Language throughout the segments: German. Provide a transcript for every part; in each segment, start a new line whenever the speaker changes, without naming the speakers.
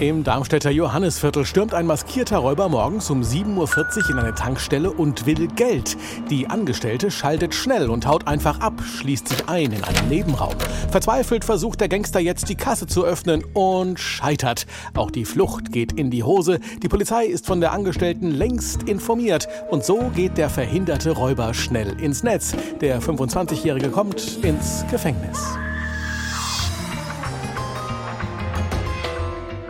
Im Darmstädter Johannisviertel stürmt ein maskierter Räuber morgens um 7.40 Uhr in eine Tankstelle und will Geld. Die Angestellte schaltet schnell und haut einfach ab, schließt sich ein in einem Nebenraum. Verzweifelt versucht der Gangster jetzt die Kasse zu öffnen und scheitert. Auch die Flucht geht in die Hose. Die Polizei ist von der Angestellten längst informiert. Und so geht der verhinderte Räuber schnell ins Netz. Der 25-Jährige kommt ins Gefängnis.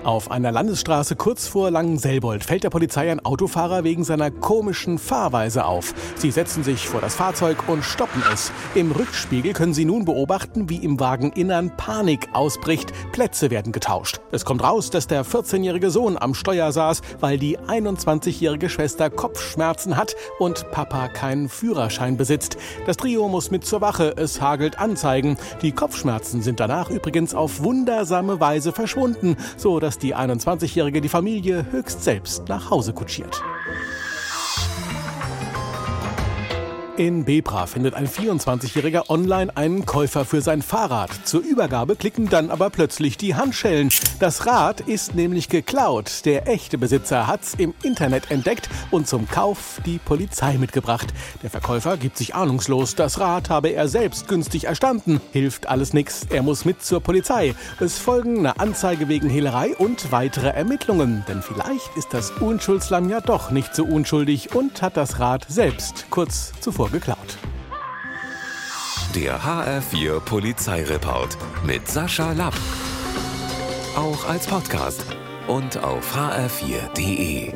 Auf einer Landesstraße kurz vor Langenselbold fällt der Polizei ein Autofahrer wegen seiner komischen Fahrweise auf. Sie setzen sich vor das Fahrzeug und stoppen es. Im Rückspiegel können sie nun beobachten, wie im Wageninnern Panik ausbricht. Plätze werden getauscht. Es kommt raus, dass der 14-jährige Sohn am Steuer saß, weil die 21-jährige Schwester Kopfschmerzen hat und Papa keinen Führerschein besitzt. Das Trio muss mit zur Wache. Es hagelt Anzeigen. Die Kopfschmerzen sind danach übrigens auf wundersame Weise verschwunden, so dass die 21-Jährige die Familie höchst selbst nach Hause kutschiert. In Bebra findet ein 24-Jähriger online einen Käufer für sein Fahrrad. Zur Übergabe klicken dann aber plötzlich die Handschellen. Das Rad ist nämlich geklaut. Der echte Besitzer hat's im Internet entdeckt und zum Kauf die Polizei mitgebracht. Der Verkäufer gibt sich ahnungslos. Das Rad habe er selbst günstig erstanden. Hilft alles nix. Er muss mit zur Polizei. Es folgen eine Anzeige wegen Hehlerei und weitere Ermittlungen. Denn vielleicht ist das Unschuldslamm ja doch nicht so unschuldig und hat das Rad selbst kurz zuvor geklaut.
Der HR4 Polizeireport mit Sascha Lapp. Auch als Podcast und auf hr4.de.